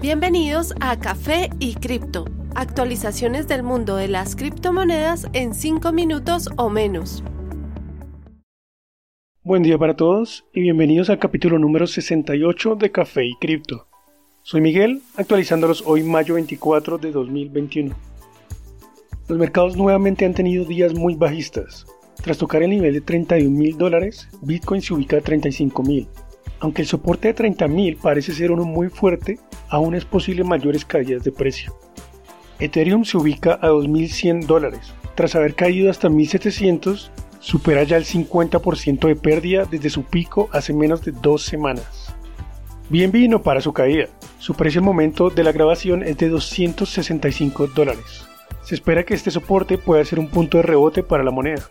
Bienvenidos a Café y Cripto, actualizaciones del mundo de las criptomonedas en 5 minutos o menos. Buen día para todos y bienvenidos al capítulo número 68 de Café y Cripto. Soy Miguel, actualizándolos hoy mayo 24 de 2021. Los mercados nuevamente han tenido días muy bajistas. Tras tocar el nivel de 31 mil dólares, Bitcoin se ubica a 35 mil. Aunque el soporte de 30 mil parece ser uno muy fuerte, aún es posible mayores caídas de precio. Ethereum se ubica a 2.100 dólares. Tras haber caído hasta 1.700, supera ya el 50% de pérdida desde su pico hace menos de dos semanas. Bien vino para su caída. Su precio al momento de la grabación es de 265 dólares. Se espera que este soporte pueda ser un punto de rebote para la moneda.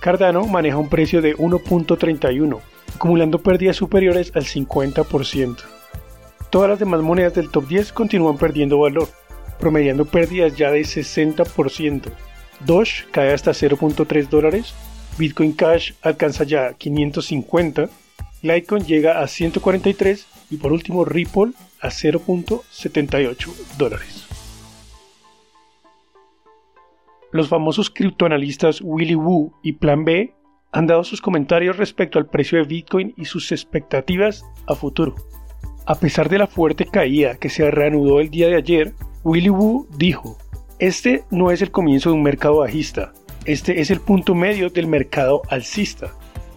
Cardano maneja un precio de 1.31, acumulando pérdidas superiores al 50%. Todas las demás monedas del top 10 continúan perdiendo valor, promediando pérdidas ya de 60%. Doge cae hasta 0.3 dólares, Bitcoin Cash alcanza ya 550, Litecoin llega a 143 y por último Ripple a 0.78 dólares. Los famosos criptoanalistas Willy Woo y Plan B han dado sus comentarios respecto al precio de Bitcoin y sus expectativas a futuro. A pesar de la fuerte caída que se reanudó el día de ayer, Willy Woo dijo, este no es el comienzo de un mercado bajista, este es el punto medio del mercado alcista.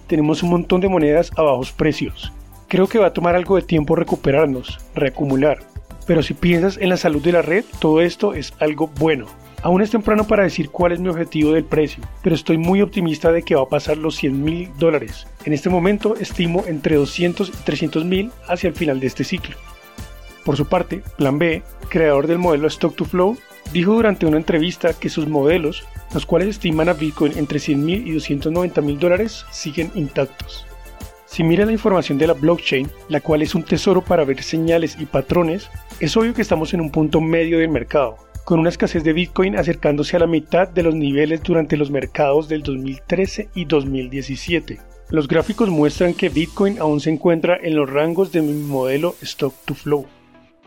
Tenemos un montón de monedas a bajos precios. Creo que va a tomar algo de tiempo recuperarnos, reacumular. Pero si piensas en la salud de la red, todo esto es algo bueno. Aún es temprano para decir cuál es mi objetivo del precio, pero estoy muy optimista de que va a pasar los 100 mil dólares. En este momento estimo entre 200 y 300 mil hacia el final de este ciclo. Por su parte, Plan B, creador del modelo Stock to Flow, dijo durante una entrevista que sus modelos, los cuales estiman a Bitcoin entre 100 mil y 290 mil dólares, siguen intactos. Si mira la información de la blockchain, la cual es un tesoro para ver señales y patrones, es obvio que estamos en un punto medio del mercado, con una escasez de Bitcoin acercándose a la mitad de los niveles durante los mercados del 2013 y 2017. Los gráficos muestran que Bitcoin aún se encuentra en los rangos de mi modelo Stock to Flow.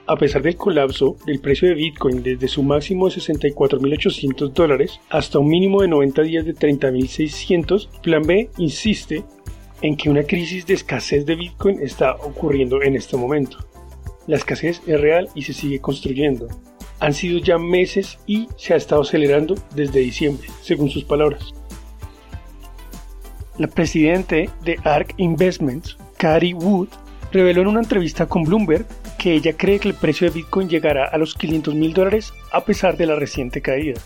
A pesar del colapso del precio de Bitcoin desde su máximo de 64.800 dólares hasta un mínimo de 90 días de 30.600, Plan B insiste en que una crisis de escasez de Bitcoin está ocurriendo en este momento. La escasez es real y se sigue construyendo han sido ya meses y se ha estado acelerando desde diciembre, según sus palabras. La presidente de ARK Investments, Carrie Wood, reveló en una entrevista con Bloomberg que ella cree que el precio de Bitcoin llegará a los 500 mil dólares a pesar de la reciente caída.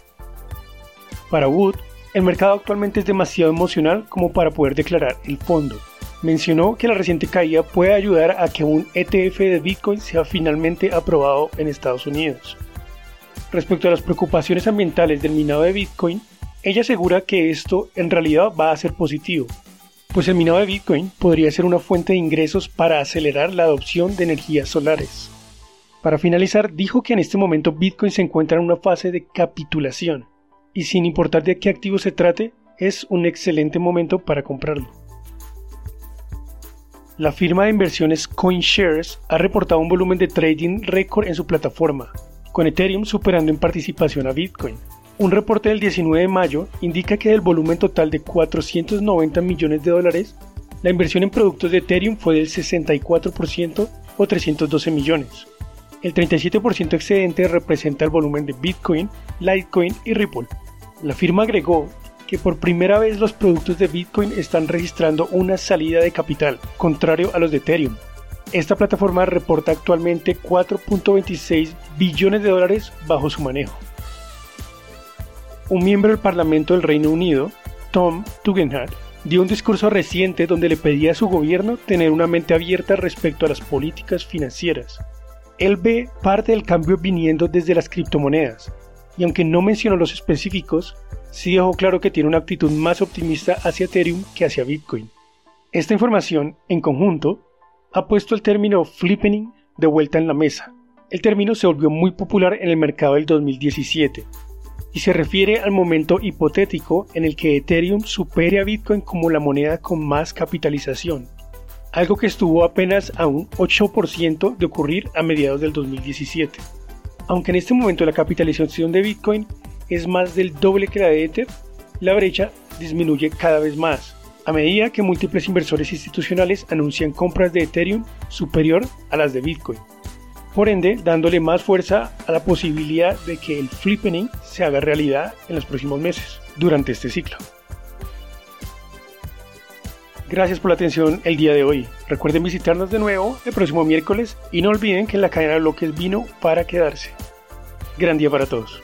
Para Wood, el mercado actualmente es demasiado emocional como para poder declarar el fondo. Mencionó que la reciente caída puede ayudar a que un ETF de Bitcoin sea finalmente aprobado en Estados Unidos. Respecto a las preocupaciones ambientales del minado de Bitcoin, ella asegura que esto en realidad va a ser positivo, pues el minado de Bitcoin podría ser una fuente de ingresos para acelerar la adopción de energías solares. Para finalizar, dijo que en este momento Bitcoin se encuentra en una fase de capitulación, y sin importar de qué activo se trate, es un excelente momento para comprarlo. La firma de inversiones CoinShares ha reportado un volumen de trading récord en su plataforma, con Ethereum superando en participación a Bitcoin. Un reporte del 19 de mayo indica que del volumen total de 490 millones de dólares, la inversión en productos de Ethereum fue del 64% o 312 millones. El 37% excedente representa el volumen de Bitcoin, Litecoin y Ripple. La firma agregó que por primera vez los productos de Bitcoin están registrando una salida de capital, contrario a los de Ethereum, esta plataforma reporta actualmente 4.26 billones de dólares bajo su manejo. Un miembro del Parlamento del Reino Unido, Tom Tugendhat, dio un discurso reciente donde le pedía a su gobierno tener una mente abierta respecto a las políticas financieras. Él ve parte del cambio viniendo desde las criptomonedas, y aunque no mencionó los específicos, sí dejó claro que tiene una actitud más optimista hacia Ethereum que hacia Bitcoin. Esta información, en conjunto, ha puesto el término flippening de vuelta en la mesa. El término se volvió muy popular en el mercado del 2017 y se refiere al momento hipotético en el que Ethereum supere a Bitcoin como la moneda con más capitalización. algo que estuvo apenas a un 8% de ocurrir a mediados del 2017. Aunque en este momento la capitalización de Bitcoin es más del doble que la de Ether, la brecha disminuye cada vez más, a medida que múltiples inversores institucionales anuncian compras de Ethereum superior a las de Bitcoin. Por ende, dándole más fuerza a la posibilidad de que el flippening se haga realidad en los próximos meses, durante este ciclo. Gracias por la atención el día de hoy. Recuerden visitarnos de nuevo el próximo miércoles y no olviden que la cadena de bloques vino para quedarse. Gran día para todos.